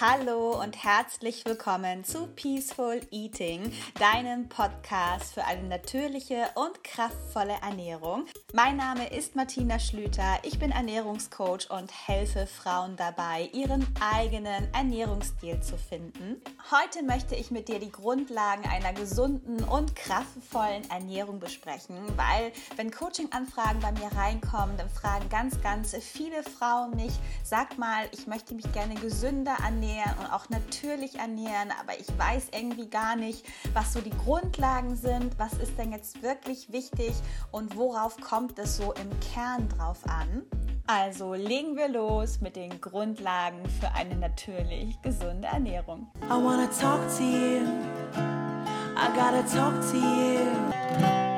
Hallo und herzlich willkommen zu Peaceful Eating, deinem Podcast für eine natürliche und kraftvolle Ernährung. Mein Name ist Martina Schlüter, ich bin Ernährungscoach und helfe Frauen dabei, ihren eigenen Ernährungsstil zu finden. Heute möchte ich mit dir die Grundlagen einer gesunden und kraftvollen Ernährung besprechen, weil wenn Coaching-Anfragen bei mir reinkommen, dann fragen ganz, ganz viele Frauen mich, sag mal, ich möchte mich gerne gesünder ernähren ernähren und auch natürlich ernähren, aber ich weiß irgendwie gar nicht, was so die Grundlagen sind, was ist denn jetzt wirklich wichtig und worauf kommt es so im Kern drauf an. Also legen wir los mit den Grundlagen für eine natürlich gesunde Ernährung. I wanna talk to you. I gotta talk to you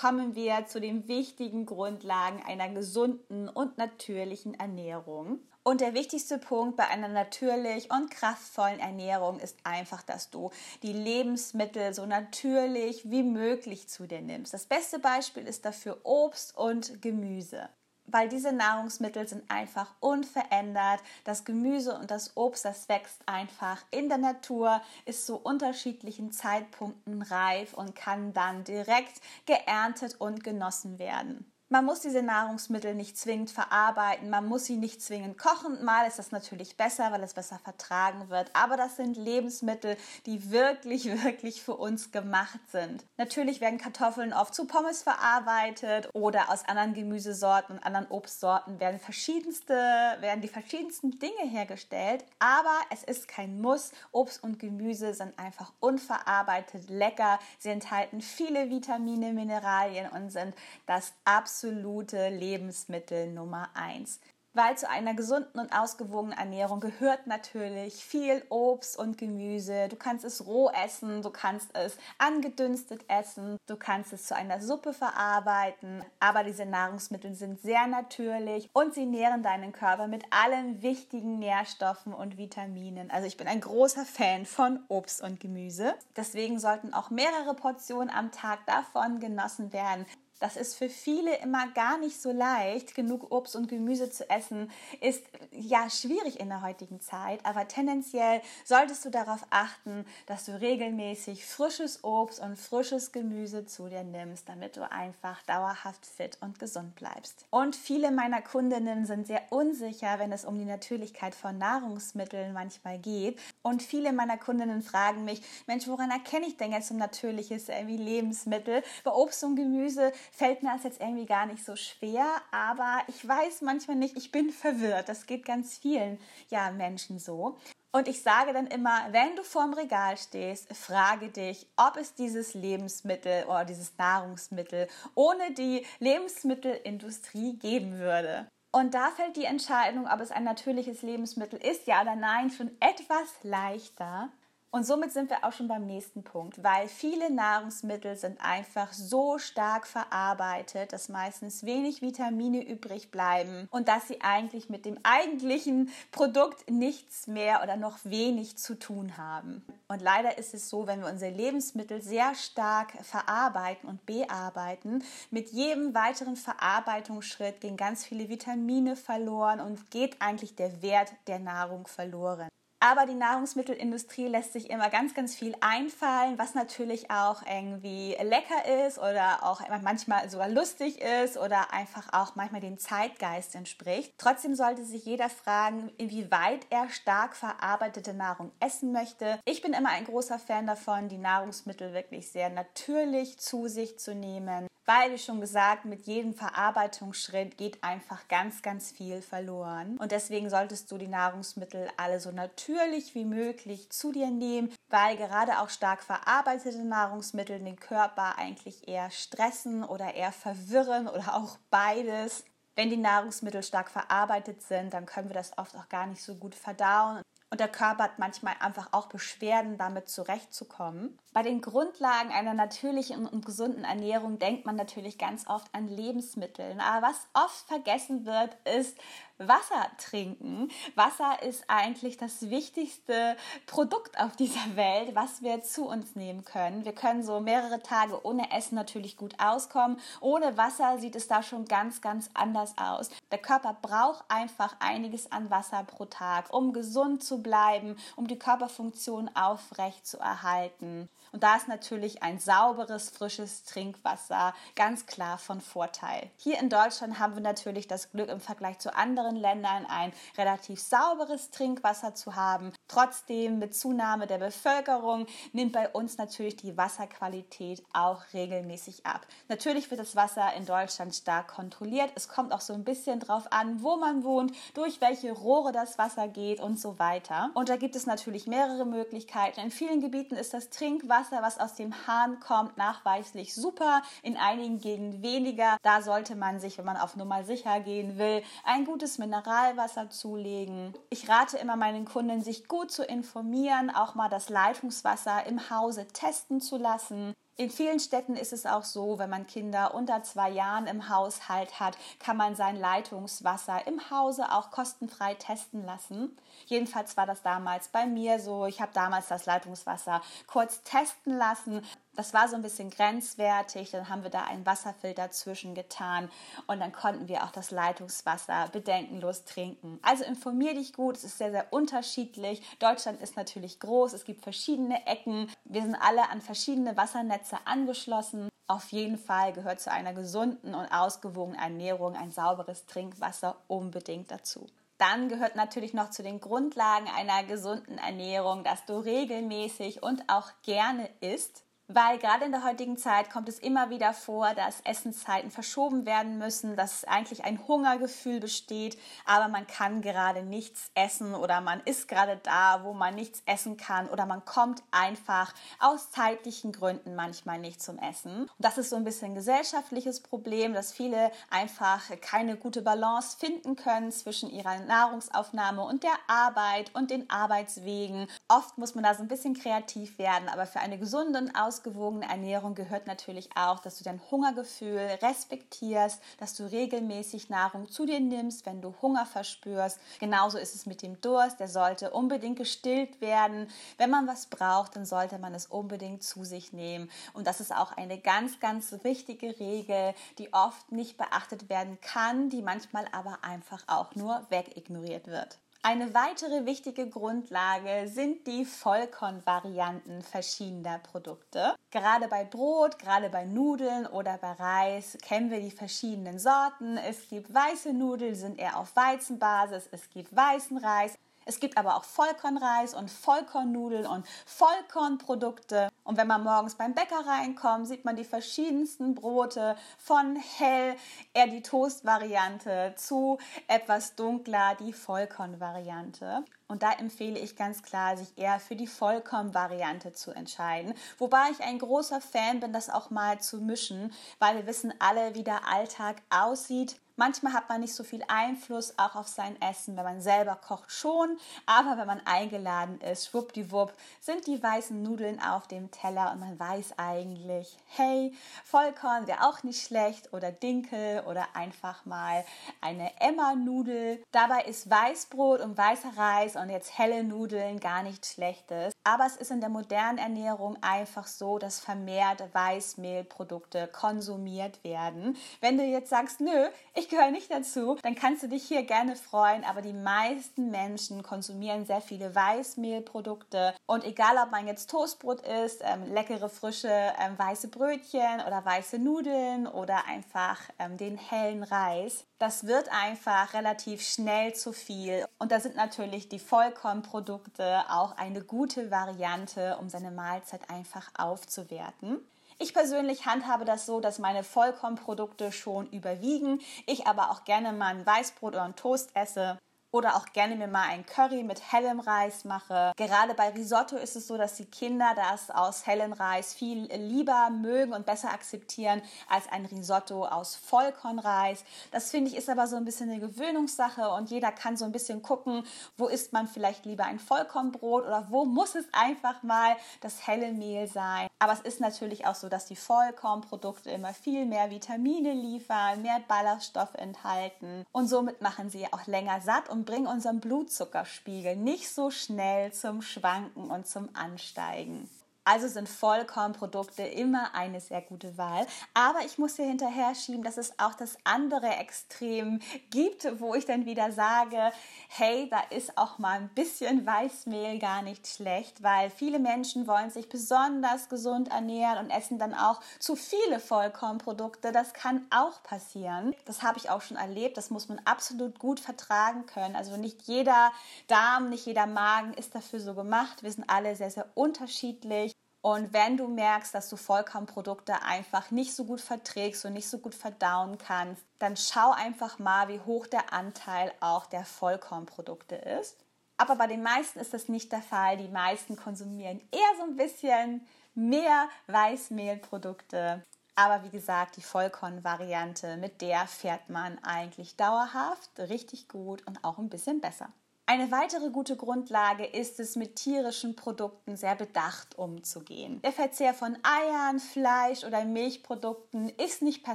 kommen wir zu den wichtigen Grundlagen einer gesunden und natürlichen Ernährung. Und der wichtigste Punkt bei einer natürlich und kraftvollen Ernährung ist einfach, dass du die Lebensmittel so natürlich wie möglich zu dir nimmst. Das beste Beispiel ist dafür Obst und Gemüse weil diese Nahrungsmittel sind einfach unverändert. Das Gemüse und das Obst, das wächst einfach in der Natur, ist zu unterschiedlichen Zeitpunkten reif und kann dann direkt geerntet und genossen werden. Man muss diese Nahrungsmittel nicht zwingend verarbeiten, man muss sie nicht zwingend kochen. Mal ist das natürlich besser, weil es besser vertragen wird. Aber das sind Lebensmittel, die wirklich, wirklich für uns gemacht sind. Natürlich werden Kartoffeln oft zu Pommes verarbeitet oder aus anderen Gemüsesorten und anderen Obstsorten werden verschiedenste, werden die verschiedensten Dinge hergestellt. Aber es ist kein Muss. Obst und Gemüse sind einfach unverarbeitet lecker. Sie enthalten viele Vitamine, Mineralien und sind das absolute absolute Lebensmittel Nummer eins. Weil zu einer gesunden und ausgewogenen Ernährung gehört natürlich viel Obst und Gemüse. Du kannst es roh essen, du kannst es angedünstet essen, du kannst es zu einer Suppe verarbeiten. Aber diese Nahrungsmittel sind sehr natürlich und sie nähren deinen Körper mit allen wichtigen Nährstoffen und Vitaminen. Also ich bin ein großer Fan von Obst und Gemüse. Deswegen sollten auch mehrere Portionen am Tag davon genossen werden. Das ist für viele immer gar nicht so leicht. Genug Obst und Gemüse zu essen ist ja schwierig in der heutigen Zeit. Aber tendenziell solltest du darauf achten, dass du regelmäßig frisches Obst und frisches Gemüse zu dir nimmst, damit du einfach dauerhaft fit und gesund bleibst. Und viele meiner Kundinnen sind sehr unsicher, wenn es um die Natürlichkeit von Nahrungsmitteln manchmal geht. Und viele meiner Kundinnen fragen mich, Mensch, woran erkenne ich denn jetzt ein natürliches irgendwie Lebensmittel? Bei Obst und Gemüse fällt mir das jetzt irgendwie gar nicht so schwer, aber ich weiß manchmal nicht, ich bin verwirrt. Das geht ganz vielen ja, Menschen so. Und ich sage dann immer, wenn du vorm Regal stehst, frage dich, ob es dieses Lebensmittel oder dieses Nahrungsmittel ohne die Lebensmittelindustrie geben würde. Und da fällt die Entscheidung, ob es ein natürliches Lebensmittel ist, ja oder nein, schon etwas leichter, und somit sind wir auch schon beim nächsten Punkt, weil viele Nahrungsmittel sind einfach so stark verarbeitet, dass meistens wenig Vitamine übrig bleiben und dass sie eigentlich mit dem eigentlichen Produkt nichts mehr oder noch wenig zu tun haben. Und leider ist es so, wenn wir unsere Lebensmittel sehr stark verarbeiten und bearbeiten, mit jedem weiteren Verarbeitungsschritt gehen ganz viele Vitamine verloren und geht eigentlich der Wert der Nahrung verloren. Aber die Nahrungsmittelindustrie lässt sich immer ganz, ganz viel einfallen, was natürlich auch irgendwie lecker ist oder auch manchmal sogar lustig ist oder einfach auch manchmal dem Zeitgeist entspricht. Trotzdem sollte sich jeder fragen, inwieweit er stark verarbeitete Nahrung essen möchte. Ich bin immer ein großer Fan davon, die Nahrungsmittel wirklich sehr natürlich zu sich zu nehmen weil, wie schon gesagt, mit jedem Verarbeitungsschritt geht einfach ganz, ganz viel verloren. Und deswegen solltest du die Nahrungsmittel alle so natürlich wie möglich zu dir nehmen, weil gerade auch stark verarbeitete Nahrungsmittel den Körper eigentlich eher stressen oder eher verwirren oder auch beides. Wenn die Nahrungsmittel stark verarbeitet sind, dann können wir das oft auch gar nicht so gut verdauen. Und der Körper hat manchmal einfach auch Beschwerden, damit zurechtzukommen. Bei den Grundlagen einer natürlichen und gesunden Ernährung denkt man natürlich ganz oft an Lebensmittel. Aber was oft vergessen wird, ist, Wasser trinken. Wasser ist eigentlich das wichtigste Produkt auf dieser Welt, was wir zu uns nehmen können. Wir können so mehrere Tage ohne Essen natürlich gut auskommen. Ohne Wasser sieht es da schon ganz, ganz anders aus. Der Körper braucht einfach einiges an Wasser pro Tag, um gesund zu bleiben, um die Körperfunktion aufrecht zu erhalten. Und da ist natürlich ein sauberes, frisches Trinkwasser ganz klar von Vorteil. Hier in Deutschland haben wir natürlich das Glück im Vergleich zu anderen Ländern ein relativ sauberes Trinkwasser zu haben. Trotzdem mit Zunahme der Bevölkerung nimmt bei uns natürlich die Wasserqualität auch regelmäßig ab. Natürlich wird das Wasser in Deutschland stark kontrolliert. Es kommt auch so ein bisschen drauf an, wo man wohnt, durch welche Rohre das Wasser geht und so weiter. Und da gibt es natürlich mehrere Möglichkeiten. In vielen Gebieten ist das Trinkwasser Wasser, was aus dem Hahn kommt, nachweislich super, in einigen Gegenden weniger. Da sollte man sich, wenn man auf Nummer sicher gehen will, ein gutes Mineralwasser zulegen. Ich rate immer meinen Kunden, sich gut zu informieren, auch mal das Leitungswasser im Hause testen zu lassen. In vielen Städten ist es auch so, wenn man Kinder unter zwei Jahren im Haushalt hat, kann man sein Leitungswasser im Hause auch kostenfrei testen lassen. Jedenfalls war das damals bei mir so. Ich habe damals das Leitungswasser kurz testen lassen. Das war so ein bisschen grenzwertig. Dann haben wir da einen Wasserfilter zwischengetan und dann konnten wir auch das Leitungswasser bedenkenlos trinken. Also informier dich gut. Es ist sehr, sehr unterschiedlich. Deutschland ist natürlich groß. Es gibt verschiedene Ecken. Wir sind alle an verschiedene Wassernetze angeschlossen. Auf jeden Fall gehört zu einer gesunden und ausgewogenen Ernährung ein sauberes Trinkwasser unbedingt dazu. Dann gehört natürlich noch zu den Grundlagen einer gesunden Ernährung, dass du regelmäßig und auch gerne isst weil gerade in der heutigen Zeit kommt es immer wieder vor, dass Essenszeiten verschoben werden müssen, dass eigentlich ein Hungergefühl besteht, aber man kann gerade nichts essen oder man ist gerade da, wo man nichts essen kann oder man kommt einfach aus zeitlichen Gründen manchmal nicht zum Essen. Und das ist so ein bisschen ein gesellschaftliches Problem, dass viele einfach keine gute Balance finden können zwischen ihrer Nahrungsaufnahme und der Arbeit und den Arbeitswegen. Oft muss man da so ein bisschen kreativ werden, aber für eine gesunde und ausgewogene Ernährung gehört natürlich auch, dass du dein Hungergefühl respektierst, dass du regelmäßig Nahrung zu dir nimmst, wenn du Hunger verspürst. Genauso ist es mit dem Durst, der sollte unbedingt gestillt werden. Wenn man was braucht, dann sollte man es unbedingt zu sich nehmen. Und das ist auch eine ganz, ganz wichtige Regel, die oft nicht beachtet werden kann, die manchmal aber einfach auch nur wegignoriert wird. Eine weitere wichtige Grundlage sind die Vollkornvarianten verschiedener Produkte. Gerade bei Brot, gerade bei Nudeln oder bei Reis kennen wir die verschiedenen Sorten. Es gibt weiße Nudeln, sind eher auf Weizenbasis, es gibt weißen Reis, es gibt aber auch Vollkornreis und Vollkornnudeln und Vollkornprodukte. Und wenn man morgens beim Bäcker reinkommt, sieht man die verschiedensten Brote von hell, eher die Toast-Variante, zu etwas dunkler, die Vollkorn-Variante. Und da empfehle ich ganz klar, sich eher für die Vollkorn-Variante zu entscheiden. Wobei ich ein großer Fan bin, das auch mal zu mischen, weil wir wissen alle, wie der Alltag aussieht. Manchmal hat man nicht so viel Einfluss auch auf sein Essen, wenn man selber kocht schon, aber wenn man eingeladen ist, schwuppdiwupp, sind die weißen Nudeln auf dem Teller und man weiß eigentlich, hey, Vollkorn wäre auch nicht schlecht oder Dinkel oder einfach mal eine Emma-Nudel. Dabei ist Weißbrot und weißer Reis und jetzt helle Nudeln gar nichts Schlechtes. Aber es ist in der modernen Ernährung einfach so, dass vermehrt Weißmehlprodukte konsumiert werden. Wenn du jetzt sagst, nö, ich gehöre nicht dazu, dann kannst du dich hier gerne freuen. Aber die meisten Menschen konsumieren sehr viele Weißmehlprodukte. Und egal, ob man jetzt Toastbrot isst, ähm, leckere, frische ähm, weiße Brötchen oder weiße Nudeln oder einfach ähm, den hellen Reis, das wird einfach relativ schnell zu viel. Und da sind natürlich die Vollkornprodukte auch eine gute Variante, um seine Mahlzeit einfach aufzuwerten. Ich persönlich handhabe das so, dass meine Vollkornprodukte schon überwiegen. Ich aber auch gerne mal ein Weißbrot oder ein Toast esse. Oder auch gerne mir mal ein Curry mit hellem Reis mache. Gerade bei Risotto ist es so, dass die Kinder das aus hellem Reis viel lieber mögen und besser akzeptieren als ein Risotto aus Vollkornreis. Das finde ich ist aber so ein bisschen eine Gewöhnungssache und jeder kann so ein bisschen gucken, wo isst man vielleicht lieber ein Vollkornbrot oder wo muss es einfach mal das helle Mehl sein. Aber es ist natürlich auch so, dass die Vollkornprodukte immer viel mehr Vitamine liefern, mehr Ballaststoff enthalten und somit machen sie auch länger satt und bringen unseren Blutzuckerspiegel nicht so schnell zum Schwanken und zum Ansteigen. Also sind Vollkornprodukte immer eine sehr gute Wahl. Aber ich muss hier hinterher schieben, dass es auch das andere Extrem gibt, wo ich dann wieder sage, hey, da ist auch mal ein bisschen Weißmehl gar nicht schlecht, weil viele Menschen wollen sich besonders gesund ernähren und essen dann auch zu viele Vollkornprodukte. Das kann auch passieren. Das habe ich auch schon erlebt. Das muss man absolut gut vertragen können. Also nicht jeder Darm, nicht jeder Magen ist dafür so gemacht. Wir sind alle sehr, sehr unterschiedlich. Und wenn du merkst, dass du Vollkornprodukte einfach nicht so gut verträgst und nicht so gut verdauen kannst, dann schau einfach mal, wie hoch der Anteil auch der Vollkornprodukte ist. Aber bei den meisten ist das nicht der Fall. Die meisten konsumieren eher so ein bisschen mehr Weißmehlprodukte. Aber wie gesagt, die Vollkornvariante, mit der fährt man eigentlich dauerhaft richtig gut und auch ein bisschen besser. Eine weitere gute Grundlage ist es, mit tierischen Produkten sehr bedacht umzugehen. Der Verzehr von Eiern, Fleisch oder Milchprodukten ist nicht per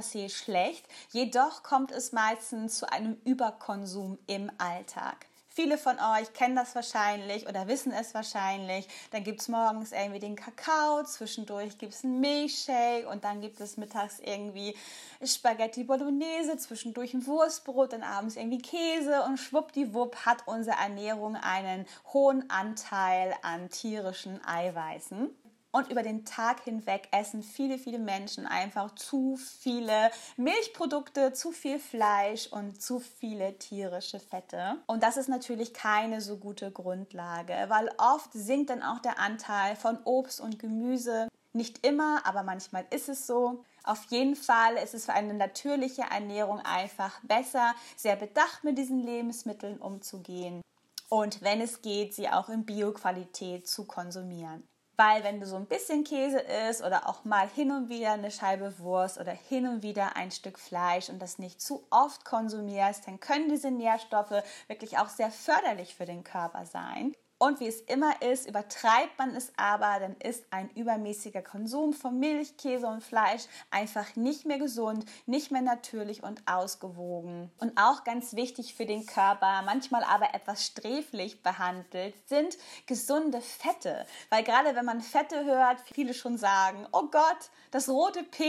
se schlecht, jedoch kommt es meistens zu einem Überkonsum im Alltag. Viele von euch kennen das wahrscheinlich oder wissen es wahrscheinlich. Dann gibt es morgens irgendwie den Kakao, zwischendurch gibt es einen Milchshake und dann gibt es mittags irgendwie Spaghetti Bolognese, zwischendurch ein Wurstbrot, dann abends irgendwie Käse und schwuppdiwupp hat unsere Ernährung einen hohen Anteil an tierischen Eiweißen. Und über den Tag hinweg essen viele, viele Menschen einfach zu viele Milchprodukte, zu viel Fleisch und zu viele tierische Fette. Und das ist natürlich keine so gute Grundlage, weil oft sinkt dann auch der Anteil von Obst und Gemüse. Nicht immer, aber manchmal ist es so. Auf jeden Fall ist es für eine natürliche Ernährung einfach besser, sehr bedacht mit diesen Lebensmitteln umzugehen und wenn es geht, sie auch in Bioqualität zu konsumieren. Weil wenn du so ein bisschen Käse isst oder auch mal hin und wieder eine Scheibe Wurst oder hin und wieder ein Stück Fleisch und das nicht zu oft konsumierst, dann können diese Nährstoffe wirklich auch sehr förderlich für den Körper sein. Und wie es immer ist, übertreibt man es aber, dann ist ein übermäßiger Konsum von Milch, Käse und Fleisch einfach nicht mehr gesund, nicht mehr natürlich und ausgewogen. Und auch ganz wichtig für den Körper, manchmal aber etwas sträflich behandelt, sind gesunde Fette. Weil gerade wenn man Fette hört, viele schon sagen, oh Gott, das rote P.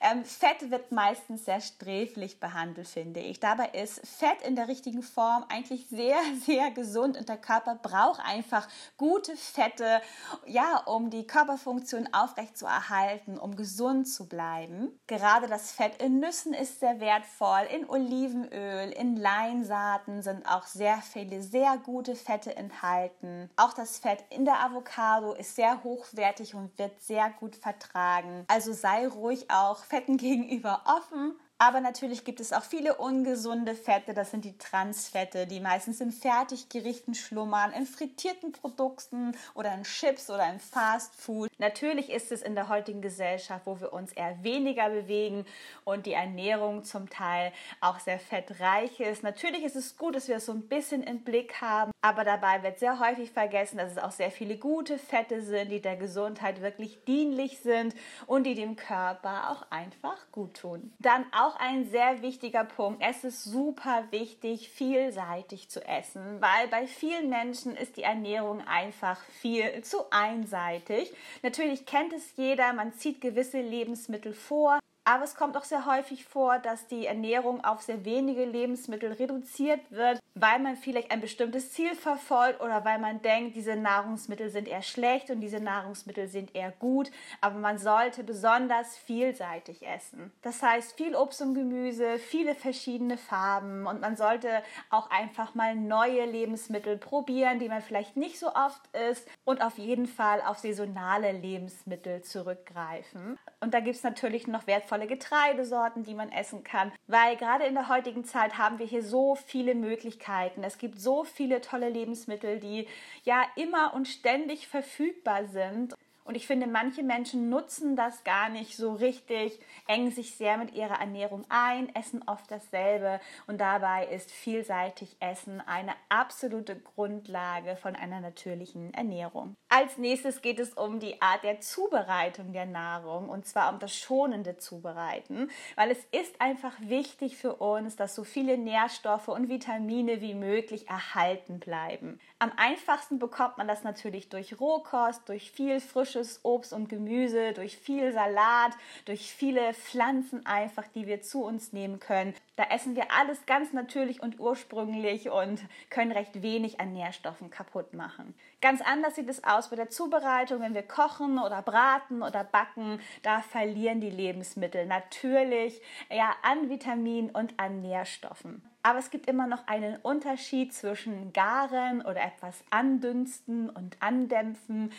Ähm, Fett wird meistens sehr sträflich behandelt, finde ich. Dabei ist Fett in der richtigen Form eigentlich sehr, sehr gesund und der Körper braucht auch einfach gute Fette, ja, um die Körperfunktion aufrecht zu erhalten, um gesund zu bleiben. Gerade das Fett in Nüssen ist sehr wertvoll, in Olivenöl, in Leinsaaten sind auch sehr viele sehr gute Fette enthalten. Auch das Fett in der Avocado ist sehr hochwertig und wird sehr gut vertragen. Also sei ruhig auch Fetten gegenüber offen aber natürlich gibt es auch viele ungesunde Fette, das sind die Transfette, die meistens in Fertiggerichten schlummern, in frittierten Produkten oder in Chips oder in Fast Food. Natürlich ist es in der heutigen Gesellschaft, wo wir uns eher weniger bewegen und die Ernährung zum Teil auch sehr fettreich ist. Natürlich ist es gut, dass wir es so ein bisschen im Blick haben, aber dabei wird sehr häufig vergessen, dass es auch sehr viele gute Fette sind, die der Gesundheit wirklich dienlich sind und die dem Körper auch einfach gut tun. Dann auch auch ein sehr wichtiger Punkt. Es ist super wichtig, vielseitig zu essen, weil bei vielen Menschen ist die Ernährung einfach viel zu einseitig. Natürlich kennt es jeder, man zieht gewisse Lebensmittel vor, aber es kommt auch sehr häufig vor, dass die Ernährung auf sehr wenige Lebensmittel reduziert wird, weil man vielleicht ein bestimmtes Ziel verfolgt oder weil man denkt, diese Nahrungsmittel sind eher schlecht und diese Nahrungsmittel sind eher gut. Aber man sollte besonders vielseitig essen. Das heißt, viel Obst und Gemüse, viele verschiedene Farben und man sollte auch einfach mal neue Lebensmittel probieren, die man vielleicht nicht so oft isst und auf jeden Fall auf saisonale Lebensmittel zurückgreifen. Und da gibt es natürlich noch wertvolle wertvolle Getreidesorten, die man essen kann, weil gerade in der heutigen Zeit haben wir hier so viele Möglichkeiten. Es gibt so viele tolle Lebensmittel, die ja immer und ständig verfügbar sind. Und ich finde, manche Menschen nutzen das gar nicht so richtig, engen sich sehr mit ihrer Ernährung ein, essen oft dasselbe. Und dabei ist vielseitig Essen eine absolute Grundlage von einer natürlichen Ernährung. Als nächstes geht es um die Art der Zubereitung der Nahrung und zwar um das schonende Zubereiten, weil es ist einfach wichtig für uns, dass so viele Nährstoffe und Vitamine wie möglich erhalten bleiben. Am einfachsten bekommt man das natürlich durch Rohkost, durch viel frische frisches Obst und Gemüse, durch viel Salat, durch viele Pflanzen einfach, die wir zu uns nehmen können. Da essen wir alles ganz natürlich und ursprünglich und können recht wenig an Nährstoffen kaputt machen. Ganz anders sieht es aus bei der Zubereitung, wenn wir kochen oder braten oder backen, da verlieren die Lebensmittel natürlich ja an Vitaminen und an Nährstoffen. Aber es gibt immer noch einen Unterschied zwischen garen oder etwas andünsten und andämpfen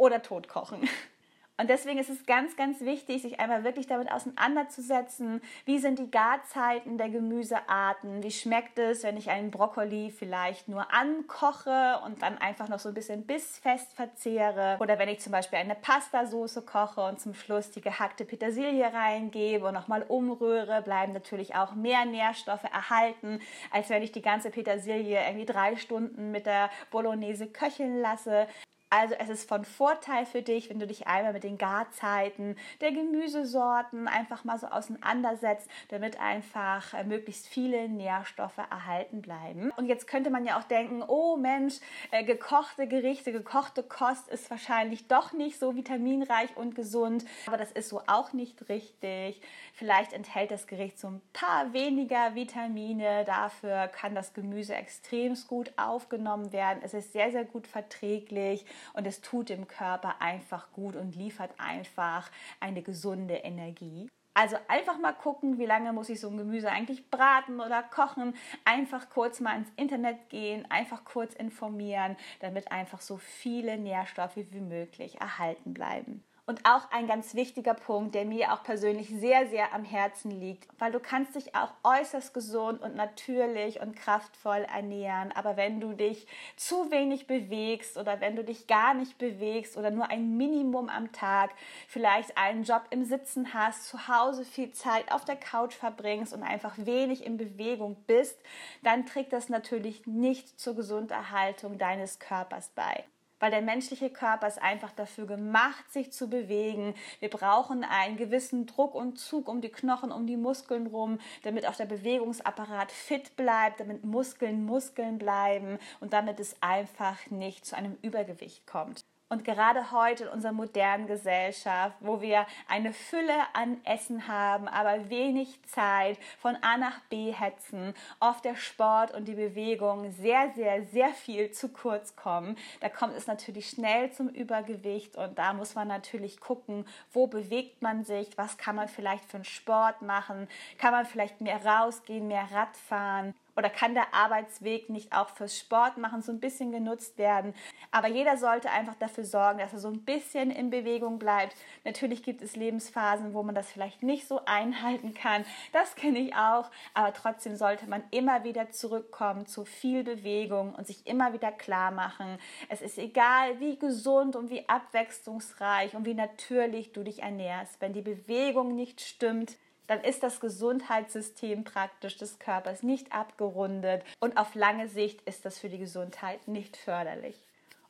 oder totkochen. Und deswegen ist es ganz, ganz wichtig, sich einmal wirklich damit auseinanderzusetzen, wie sind die Garzeiten der Gemüsearten, wie schmeckt es, wenn ich einen Brokkoli vielleicht nur ankoche und dann einfach noch so ein bisschen bissfest verzehre oder wenn ich zum Beispiel eine Pastasoße koche und zum Schluss die gehackte Petersilie reingebe und nochmal umrühre, bleiben natürlich auch mehr Nährstoffe erhalten, als wenn ich die ganze Petersilie irgendwie drei Stunden mit der Bolognese köcheln lasse. Also es ist von Vorteil für dich, wenn du dich einmal mit den Garzeiten der Gemüsesorten einfach mal so auseinandersetzt, damit einfach äh, möglichst viele Nährstoffe erhalten bleiben. Und jetzt könnte man ja auch denken, oh Mensch, äh, gekochte Gerichte, gekochte Kost ist wahrscheinlich doch nicht so vitaminreich und gesund, aber das ist so auch nicht richtig. Vielleicht enthält das Gericht so ein paar weniger Vitamine, dafür kann das Gemüse extrem gut aufgenommen werden. Es ist sehr, sehr gut verträglich und es tut dem Körper einfach gut und liefert einfach eine gesunde Energie. Also einfach mal gucken, wie lange muss ich so ein Gemüse eigentlich braten oder kochen. Einfach kurz mal ins Internet gehen, einfach kurz informieren, damit einfach so viele Nährstoffe wie möglich erhalten bleiben. Und auch ein ganz wichtiger Punkt, der mir auch persönlich sehr, sehr am Herzen liegt, weil du kannst dich auch äußerst gesund und natürlich und kraftvoll ernähren. Aber wenn du dich zu wenig bewegst oder wenn du dich gar nicht bewegst oder nur ein Minimum am Tag, vielleicht einen Job im Sitzen hast, zu Hause viel Zeit auf der Couch verbringst und einfach wenig in Bewegung bist, dann trägt das natürlich nicht zur Gesunderhaltung deines Körpers bei weil der menschliche Körper ist einfach dafür gemacht, sich zu bewegen. Wir brauchen einen gewissen Druck und Zug um die Knochen, um die Muskeln rum, damit auch der Bewegungsapparat fit bleibt, damit Muskeln Muskeln bleiben und damit es einfach nicht zu einem Übergewicht kommt. Und gerade heute in unserer modernen Gesellschaft, wo wir eine Fülle an Essen haben, aber wenig Zeit, von A nach B hetzen, oft der Sport und die Bewegung sehr, sehr, sehr viel zu kurz kommen, da kommt es natürlich schnell zum Übergewicht und da muss man natürlich gucken, wo bewegt man sich, was kann man vielleicht für einen Sport machen, kann man vielleicht mehr rausgehen, mehr Rad fahren oder kann der Arbeitsweg nicht auch fürs Sport machen so ein bisschen genutzt werden. Aber jeder sollte einfach dafür sorgen, dass er so ein bisschen in Bewegung bleibt. Natürlich gibt es Lebensphasen, wo man das vielleicht nicht so einhalten kann. Das kenne ich auch. Aber trotzdem sollte man immer wieder zurückkommen zu viel Bewegung und sich immer wieder klar machen, es ist egal, wie gesund und wie abwechslungsreich und wie natürlich du dich ernährst. Wenn die Bewegung nicht stimmt, dann ist das Gesundheitssystem praktisch des Körpers nicht abgerundet und auf lange Sicht ist das für die Gesundheit nicht förderlich.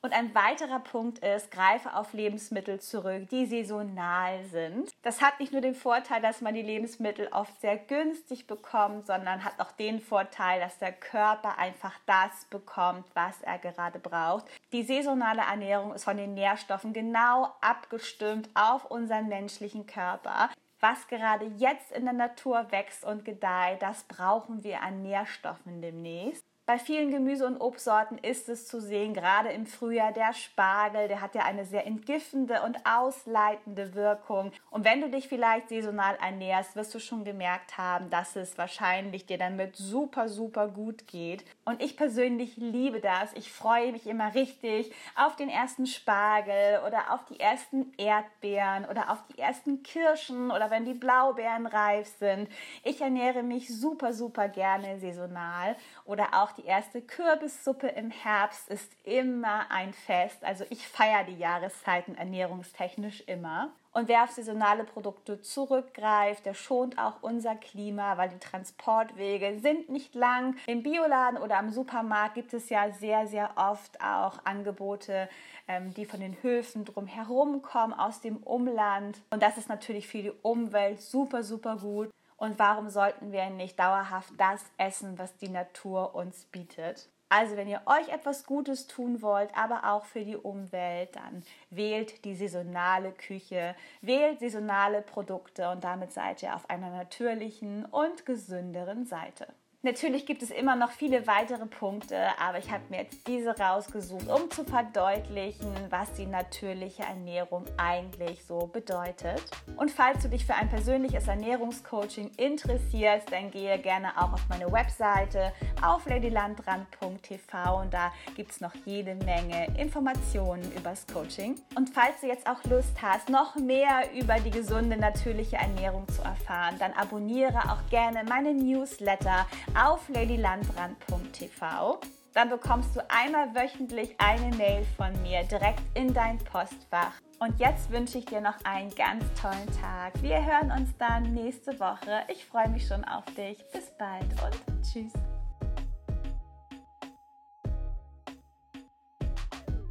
Und ein weiterer Punkt ist, greife auf Lebensmittel zurück, die saisonal sind. Das hat nicht nur den Vorteil, dass man die Lebensmittel oft sehr günstig bekommt, sondern hat auch den Vorteil, dass der Körper einfach das bekommt, was er gerade braucht. Die saisonale Ernährung ist von den Nährstoffen genau abgestimmt auf unseren menschlichen Körper was gerade jetzt in der Natur wächst und gedeiht, das brauchen wir an Nährstoffen demnächst. Bei vielen Gemüse- und Obstsorten ist es zu sehen, gerade im Frühjahr der Spargel, der hat ja eine sehr entgiftende und ausleitende Wirkung. Und wenn du dich vielleicht saisonal ernährst, wirst du schon gemerkt haben, dass es wahrscheinlich dir damit super, super gut geht. Und ich persönlich liebe das. Ich freue mich immer richtig auf den ersten Spargel oder auf die ersten Erdbeeren oder auf die ersten Kirschen oder wenn die Blaubeeren reif sind. Ich ernähre mich super, super gerne saisonal oder auch die erste Kürbissuppe im Herbst ist immer ein Fest. Also ich feiere die Jahreszeiten ernährungstechnisch immer. Und wer auf saisonale Produkte zurückgreift, der schont auch unser Klima, weil die Transportwege sind nicht lang. Im Bioladen oder am Supermarkt gibt es ja sehr, sehr oft auch Angebote, ähm, die von den Höfen drumherum kommen, aus dem Umland. Und das ist natürlich für die Umwelt super, super gut. Und warum sollten wir nicht dauerhaft das essen, was die Natur uns bietet? Also wenn ihr euch etwas Gutes tun wollt, aber auch für die Umwelt, dann wählt die saisonale Küche, wählt saisonale Produkte und damit seid ihr auf einer natürlichen und gesünderen Seite. Natürlich gibt es immer noch viele weitere Punkte, aber ich habe mir jetzt diese rausgesucht, um zu verdeutlichen, was die natürliche Ernährung eigentlich so bedeutet. Und falls du dich für ein persönliches Ernährungscoaching interessierst, dann gehe gerne auch auf meine Webseite auf ladylandrand.tv und da gibt es noch jede Menge Informationen übers Coaching. Und falls du jetzt auch Lust hast, noch mehr über die gesunde natürliche Ernährung zu erfahren, dann abonniere auch gerne meine Newsletter auf ladylandrand.tv. Dann bekommst du einmal wöchentlich eine Mail von mir direkt in dein Postfach. Und jetzt wünsche ich dir noch einen ganz tollen Tag. Wir hören uns dann nächste Woche. Ich freue mich schon auf dich. Bis bald und tschüss.